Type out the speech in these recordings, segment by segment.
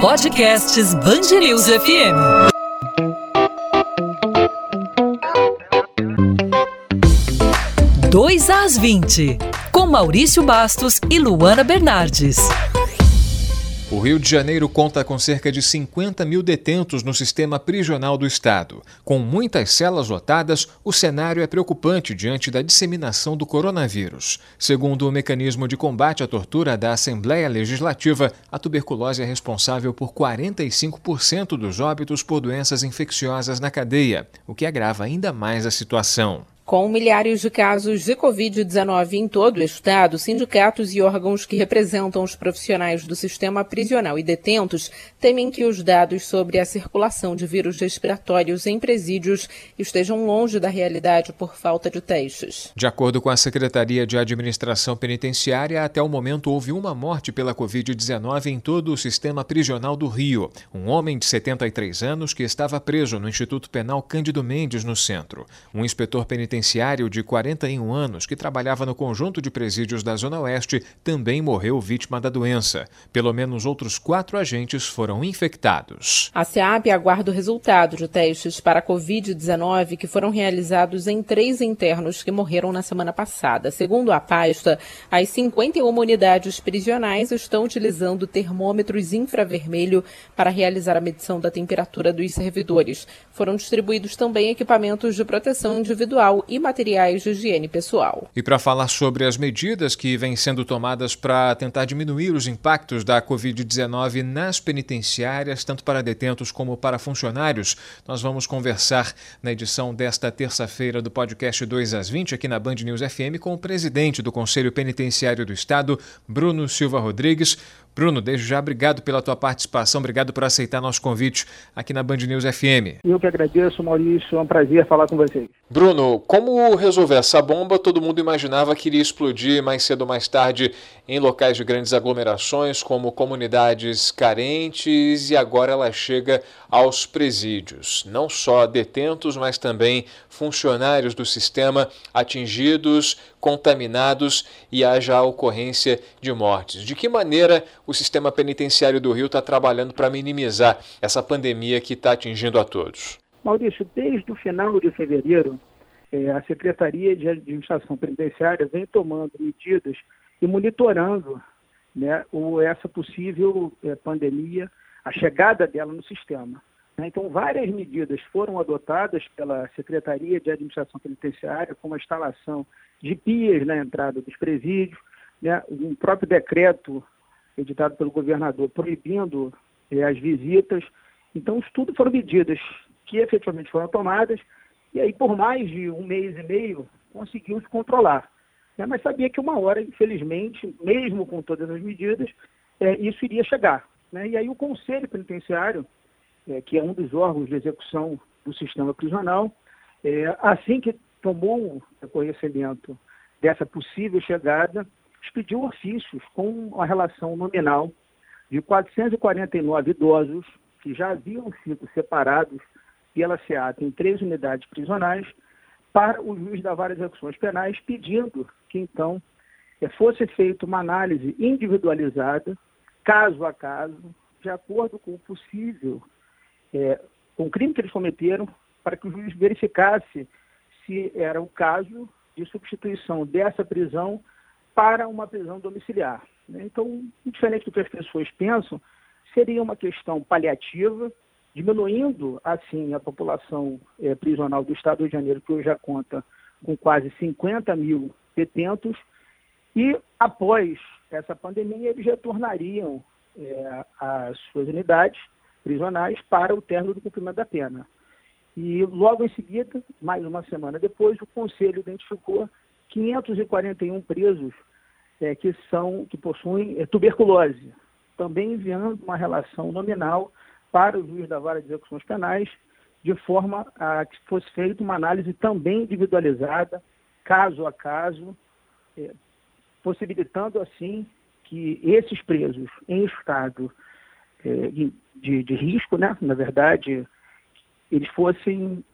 Podcasts Bangerils FM. Dois às 20, com Maurício Bastos e Luana Bernardes. O Rio de Janeiro conta com cerca de 50 mil detentos no sistema prisional do Estado. Com muitas celas lotadas, o cenário é preocupante diante da disseminação do coronavírus. Segundo o mecanismo de combate à tortura da Assembleia Legislativa, a tuberculose é responsável por 45% dos óbitos por doenças infecciosas na cadeia, o que agrava ainda mais a situação. Com milhares de casos de Covid-19 em todo o estado, sindicatos e órgãos que representam os profissionais do sistema prisional e detentos temem que os dados sobre a circulação de vírus respiratórios em presídios estejam longe da realidade por falta de testes. De acordo com a Secretaria de Administração Penitenciária, até o momento houve uma morte pela Covid-19 em todo o sistema prisional do Rio. Um homem de 73 anos que estava preso no Instituto Penal Cândido Mendes, no centro. Um inspetor penitenciário penitenciário de 41 anos que trabalhava no conjunto de presídios da Zona Oeste também morreu vítima da doença. Pelo menos outros quatro agentes foram infectados. A SEAP aguarda o resultado de testes para a Covid-19 que foram realizados em três internos que morreram na semana passada. Segundo a pasta, as 51 unidades prisionais estão utilizando termômetros infravermelho para realizar a medição da temperatura dos servidores. Foram distribuídos também equipamentos de proteção individual e materiais de higiene pessoal. E para falar sobre as medidas que vêm sendo tomadas para tentar diminuir os impactos da Covid-19 nas penitenciárias, tanto para detentos como para funcionários, nós vamos conversar na edição desta terça-feira do podcast 2 às 20 aqui na Band News FM com o presidente do Conselho Penitenciário do Estado, Bruno Silva Rodrigues. Bruno, desde já, obrigado pela tua participação, obrigado por aceitar nosso convite aqui na Band News FM. Eu que agradeço, Maurício, é um prazer falar com vocês. Bruno, como resolver essa bomba? Todo mundo imaginava que iria explodir mais cedo ou mais tarde em locais de grandes aglomerações, como comunidades carentes, e agora ela chega aos presídios. Não só detentos, mas também funcionários do sistema atingidos, contaminados e haja a ocorrência de mortes. De que maneira o sistema penitenciário do Rio está trabalhando para minimizar essa pandemia que está atingindo a todos? Maurício, desde o final de fevereiro, é, a Secretaria de Administração Penitenciária vem tomando medidas e monitorando né, essa possível é, pandemia, a chegada dela no sistema. Né. Então, várias medidas foram adotadas pela Secretaria de Administração Penitenciária, como a instalação de pias na entrada dos presídios, né, um próprio decreto editado pelo governador proibindo é, as visitas. Então, isso tudo foram medidas que efetivamente foram tomadas, e aí por mais de um mês e meio conseguiu se controlar. Né? Mas sabia que uma hora, infelizmente, mesmo com todas as medidas, é, isso iria chegar. Né? E aí o Conselho Penitenciário, é, que é um dos órgãos de execução do sistema prisional, é, assim que tomou conhecimento dessa possível chegada, expediu ofícios com uma relação nominal de 449 idosos que já haviam sido separados pela SEAT em três unidades prisionais para o juiz da de execuções penais, pedindo que então eh, fosse feita uma análise individualizada, caso a caso, de acordo com o possível, é, o crime que eles cometeram, para que o juiz verificasse se era o caso de substituição dessa prisão para uma prisão domiciliar. Né? Então, diferente do que as pessoas pensam, seria uma questão paliativa, diminuindo assim a população é, prisional do Estado de Janeiro, que hoje já conta com quase 50 mil detentos, e após essa pandemia eles retornariam é, às suas unidades prisionais para o término do cumprimento da pena. E logo em seguida, mais uma semana depois, o Conselho identificou 541 presos é, que são que possuem é, tuberculose, também enviando uma relação nominal para o juiz da vara de execuções penais, de forma a que fosse feita uma análise também individualizada, caso a caso, é, possibilitando assim que esses presos em estado de, de, risco, né, na verdade, eles fossem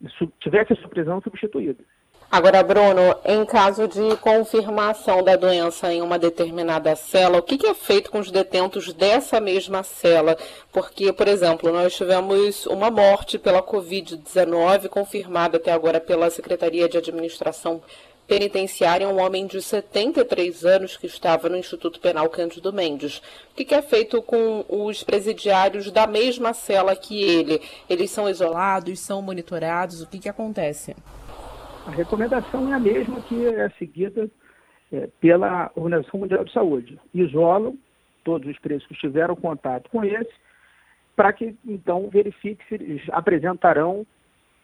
tivessem a sua prisão substituída. Agora, Bruno, em caso de confirmação da doença em uma determinada cela, o que, é feito com os detentos dessa mesma cela? Porque, por exemplo, nós tivemos uma morte pela Covid-19 confirmada até agora pela Secretaria de Administração Penitenciária, um homem de 73 anos que estava no Instituto Penal Cândido Mendes. O que, é feito com os presidiários da mesma cela que ele? Eles são isolados, são monitorados? O que, que acontece? A recomendação é a mesma que é seguida é, pela Organização Mundial de Saúde. Isolam todos os presos que tiveram contato com esse, para que então verifique se eles apresentarão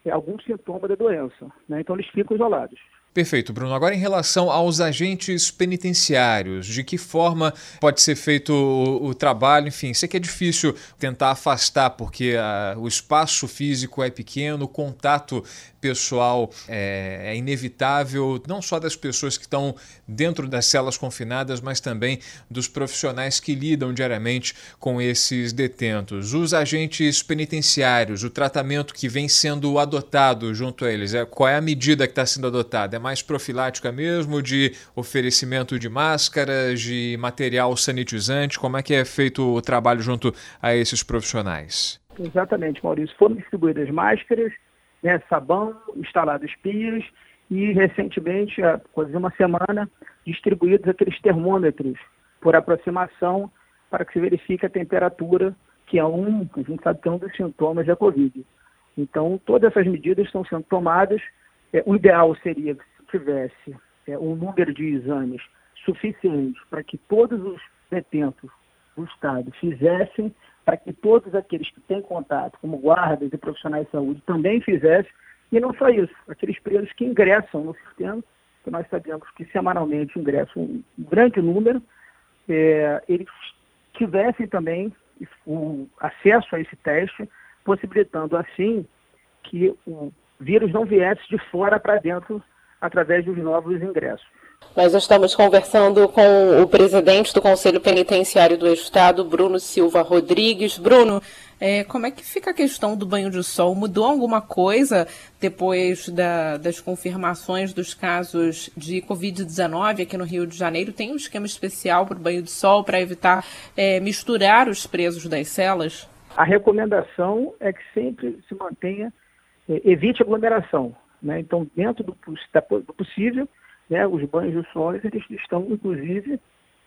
é, algum sintoma da doença. Né? Então eles ficam isolados. Perfeito, Bruno. Agora, em relação aos agentes penitenciários, de que forma pode ser feito o, o trabalho? Enfim, sei que é difícil tentar afastar, porque a, o espaço físico é pequeno, o contato pessoal é, é, inevitável, não só das pessoas que estão dentro das celas confinadas, mas também dos profissionais que lidam diariamente com esses detentos. Os agentes penitenciários, o tratamento que vem sendo adotado junto a eles, é, qual é a medida que está sendo adotada? É mais profilática mesmo, de oferecimento de máscaras, de material sanitizante? Como é que é feito o trabalho junto a esses profissionais? Exatamente, Maurício. Foram distribuídas máscaras, né, sabão, instalados pias e recentemente, há quase uma semana, distribuídos aqueles termômetros por aproximação para que se verifique a temperatura, que é um, a gente sabe que é um dos sintomas da Covid. Então, todas essas medidas estão sendo tomadas. É, o ideal seria tivesse é, um número de exames suficiente para que todos os detentos do Estado fizessem para que todos aqueles que têm contato, como guardas e profissionais de saúde, também fizessem, e não só isso, aqueles presos que ingressam no sistema, que nós sabemos que semanalmente ingressam um grande número, é, eles tivessem também o acesso a esse teste, possibilitando assim que o vírus não viesse de fora para dentro através dos novos ingressos. Nós estamos conversando com o presidente do Conselho Penitenciário do Estado, Bruno Silva Rodrigues. Bruno, é, como é que fica a questão do banho de sol? Mudou alguma coisa depois da, das confirmações dos casos de Covid-19 aqui no Rio de Janeiro? Tem um esquema especial para o banho de sol para evitar é, misturar os presos das celas? A recomendação é que sempre se mantenha, é, evite aglomeração. Né? Então, dentro do, do possível, né, os banhos de sol eles estão, inclusive,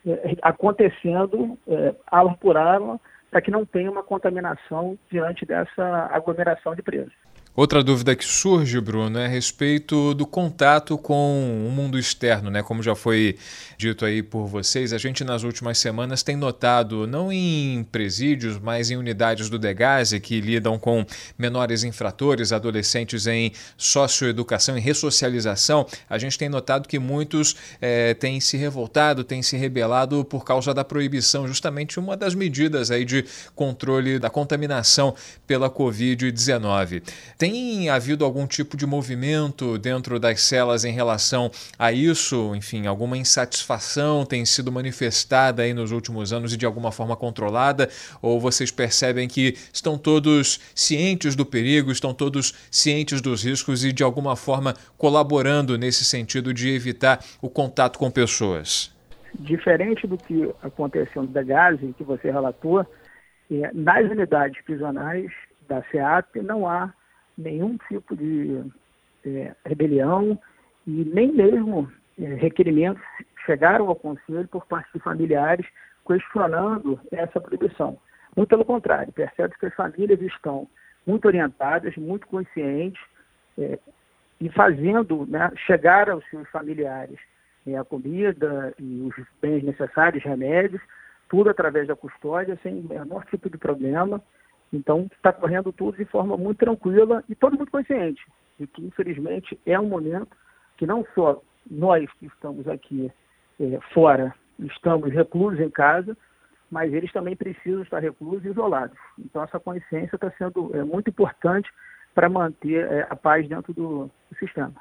é, acontecendo é, ala por ala, para que não tenha uma contaminação diante dessa aglomeração de presos. Outra dúvida que surge, Bruno, é a respeito do contato com o mundo externo, né? Como já foi dito aí por vocês, a gente nas últimas semanas tem notado, não em presídios, mas em unidades do Degase que lidam com menores infratores, adolescentes em socioeducação e ressocialização, a gente tem notado que muitos é, têm se revoltado, têm se rebelado por causa da proibição, justamente uma das medidas aí de controle da contaminação pela Covid-19. Tem havido algum tipo de movimento dentro das celas em relação a isso? Enfim, alguma insatisfação tem sido manifestada aí nos últimos anos e de alguma forma controlada? Ou vocês percebem que estão todos cientes do perigo, estão todos cientes dos riscos e de alguma forma colaborando nesse sentido de evitar o contato com pessoas? Diferente do que aconteceu no Degase, que você relatou, é, nas unidades prisionais da SEAP não há nenhum tipo de é, rebelião e nem mesmo é, requerimentos chegaram ao Conselho por parte de familiares questionando essa proibição. Muito pelo contrário, percebe que as famílias estão muito orientadas, muito conscientes é, e fazendo né, chegar aos seus familiares é, a comida e os bens necessários, remédios, tudo através da custódia, sem menor tipo de problema. Então, está correndo tudo de forma muito tranquila e todo mundo consciente de que, infelizmente, é um momento que não só nós que estamos aqui é, fora estamos reclusos em casa, mas eles também precisam estar reclusos e isolados. Então, essa consciência está sendo é, muito importante para manter é, a paz dentro do, do sistema.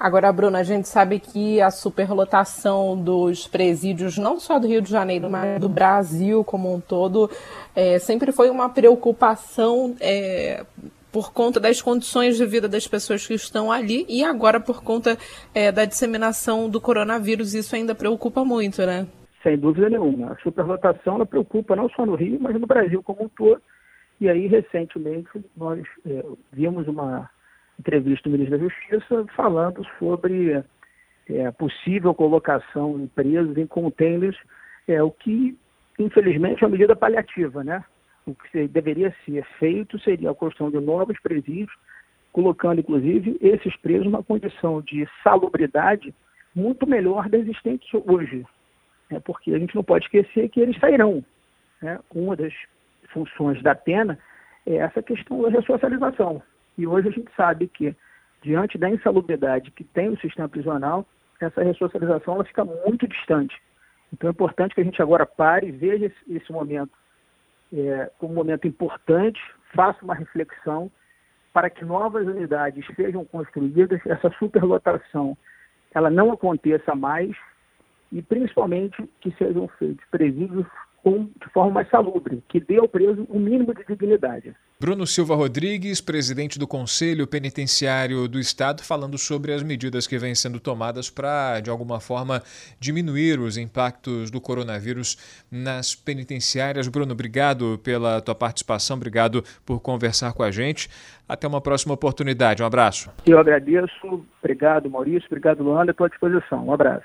Agora, Bruna, a gente sabe que a superlotação dos presídios, não só do Rio de Janeiro, mas do Brasil como um todo, é, sempre foi uma preocupação é, por conta das condições de vida das pessoas que estão ali e agora por conta é, da disseminação do coronavírus. Isso ainda preocupa muito, né? Sem dúvida nenhuma. A superlotação ela preocupa não só no Rio, mas no Brasil como um todo. E aí, recentemente, nós é, vimos uma entrevista do ministro da Justiça falando sobre é, possível colocação de presos em containers, é, o que, infelizmente, é uma medida paliativa, né? O que deveria ser feito seria a construção de novos presídios, colocando, inclusive, esses presos numa condição de salubridade muito melhor da existente hoje. É porque a gente não pode esquecer que eles sairão. Né? Uma das funções da pena é essa questão da ressocialização. E hoje a gente sabe que, diante da insalubridade que tem o sistema prisional, essa ressocialização ela fica muito distante. Então é importante que a gente agora pare e veja esse, esse momento é, como um momento importante, faça uma reflexão para que novas unidades sejam construídas, essa superlotação ela não aconteça mais e principalmente que sejam feitos presídios com, de forma mais salubre, que dê ao preso o um mínimo de dignidade. Bruno Silva Rodrigues, presidente do Conselho Penitenciário do Estado, falando sobre as medidas que vêm sendo tomadas para, de alguma forma, diminuir os impactos do coronavírus nas penitenciárias. Bruno, obrigado pela tua participação, obrigado por conversar com a gente. Até uma próxima oportunidade. Um abraço. Eu agradeço. Obrigado, Maurício. Obrigado, Luana. Estou à disposição. Um abraço.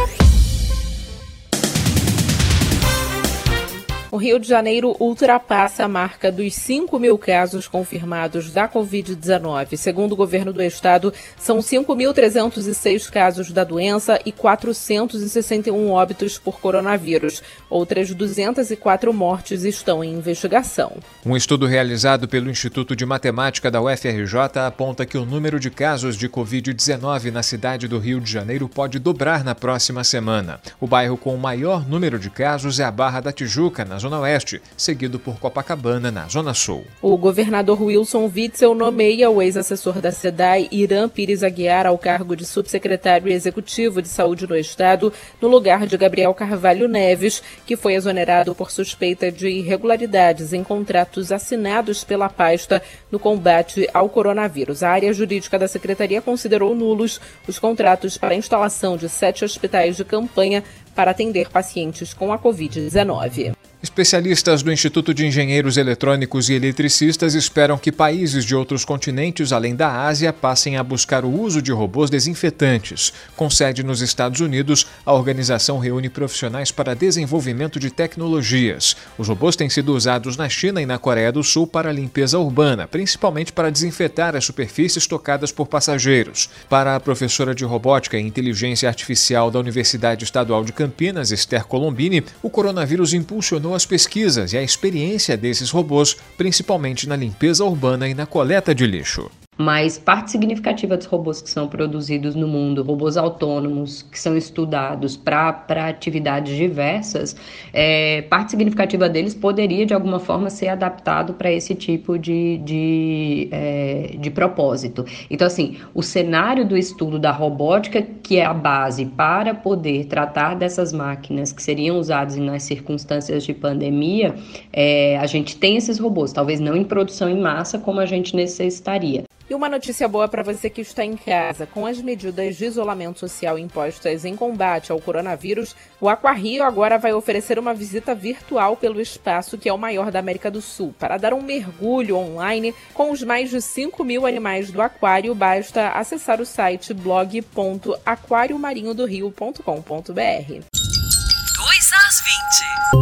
O Rio de Janeiro ultrapassa a marca dos 5 mil casos confirmados da Covid-19. Segundo o governo do estado, são 5.306 casos da doença e 461 óbitos por coronavírus. Outras 204 mortes estão em investigação. Um estudo realizado pelo Instituto de Matemática da UFRJ aponta que o número de casos de Covid-19 na cidade do Rio de Janeiro pode dobrar na próxima semana. O bairro com o maior número de casos é a Barra da Tijuca, na Zona Oeste, seguido por Copacabana, na Zona Sul. O governador Wilson Witzel nomeia o ex-assessor da SEDAI, Irã Pires Aguiar, ao cargo de subsecretário executivo de saúde no Estado, no lugar de Gabriel Carvalho Neves, que foi exonerado por suspeita de irregularidades em contratos assinados pela pasta no combate ao coronavírus. A área jurídica da secretaria considerou nulos os contratos para a instalação de sete hospitais de campanha para atender pacientes com a Covid-19. Especialistas do Instituto de Engenheiros Eletrônicos e Eletricistas esperam que países de outros continentes, além da Ásia, passem a buscar o uso de robôs desinfetantes. Com sede nos Estados Unidos, a organização reúne profissionais para desenvolvimento de tecnologias. Os robôs têm sido usados na China e na Coreia do Sul para limpeza urbana, principalmente para desinfetar as superfícies tocadas por passageiros. Para a professora de robótica e inteligência artificial da Universidade Estadual de Campinas, Esther Colombini, o coronavírus impulsionou as pesquisas e a experiência desses robôs, principalmente na limpeza urbana e na coleta de lixo mas parte significativa dos robôs que são produzidos no mundo, robôs autônomos que são estudados para atividades diversas, é, parte significativa deles poderia de alguma forma ser adaptado para esse tipo de, de, é, de propósito. Então, assim, o cenário do estudo da robótica, que é a base para poder tratar dessas máquinas que seriam usadas nas circunstâncias de pandemia, é, a gente tem esses robôs, talvez não em produção em massa como a gente necessitaria. E uma notícia boa para você que está em casa. Com as medidas de isolamento social impostas em combate ao coronavírus, o Aquarrio agora vai oferecer uma visita virtual pelo espaço que é o maior da América do Sul. Para dar um mergulho online com os mais de 5 mil animais do aquário, basta acessar o site blog.aquariomarinhodorio.com.br. 2 às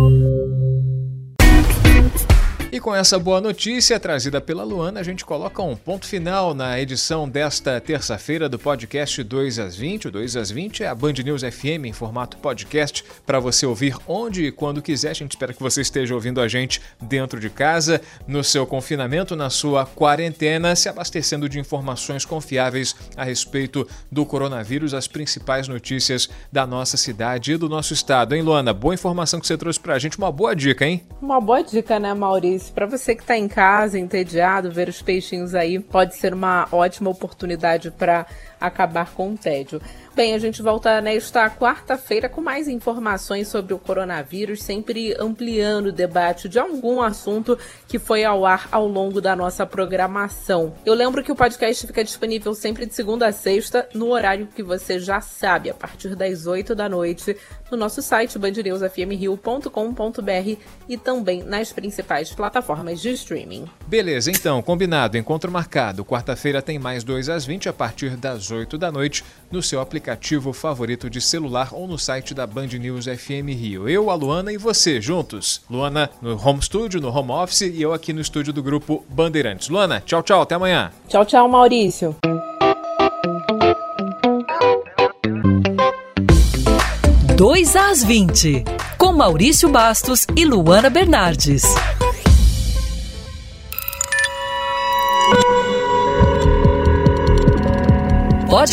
20. E com essa boa notícia trazida pela Luana, a gente coloca um ponto final na edição desta terça-feira do podcast 2 às 20. O 2 às 20 é a Band News FM em formato podcast para você ouvir onde e quando quiser. A gente espera que você esteja ouvindo a gente dentro de casa, no seu confinamento, na sua quarentena, se abastecendo de informações confiáveis a respeito do coronavírus, as principais notícias da nossa cidade e do nosso estado. Hein, Luana? Boa informação que você trouxe para a gente, uma boa dica, hein? Uma boa dica, né, Maurício? Para você que está em casa, entediado, ver os peixinhos aí pode ser uma ótima oportunidade para acabar com o tédio. Bem, a gente volta nesta quarta-feira com mais informações sobre o coronavírus, sempre ampliando o debate de algum assunto que foi ao ar ao longo da nossa programação. Eu lembro que o podcast fica disponível sempre de segunda a sexta, no horário que você já sabe, a partir das 8 da noite, no nosso site bandnewsfmrio.com.br e também nas principais plataformas de streaming. Beleza, então, combinado. Encontro marcado. Quarta-feira tem mais 2 às 20 a partir das 8 da noite no seu aplicativo favorito de celular ou no site da Band News FM Rio. Eu, a Luana e você juntos. Luana no home studio, no home office e eu aqui no estúdio do grupo Bandeirantes. Luana, tchau, tchau, até amanhã. Tchau, tchau, Maurício. Dois às 20, com Maurício Bastos e Luana Bernardes.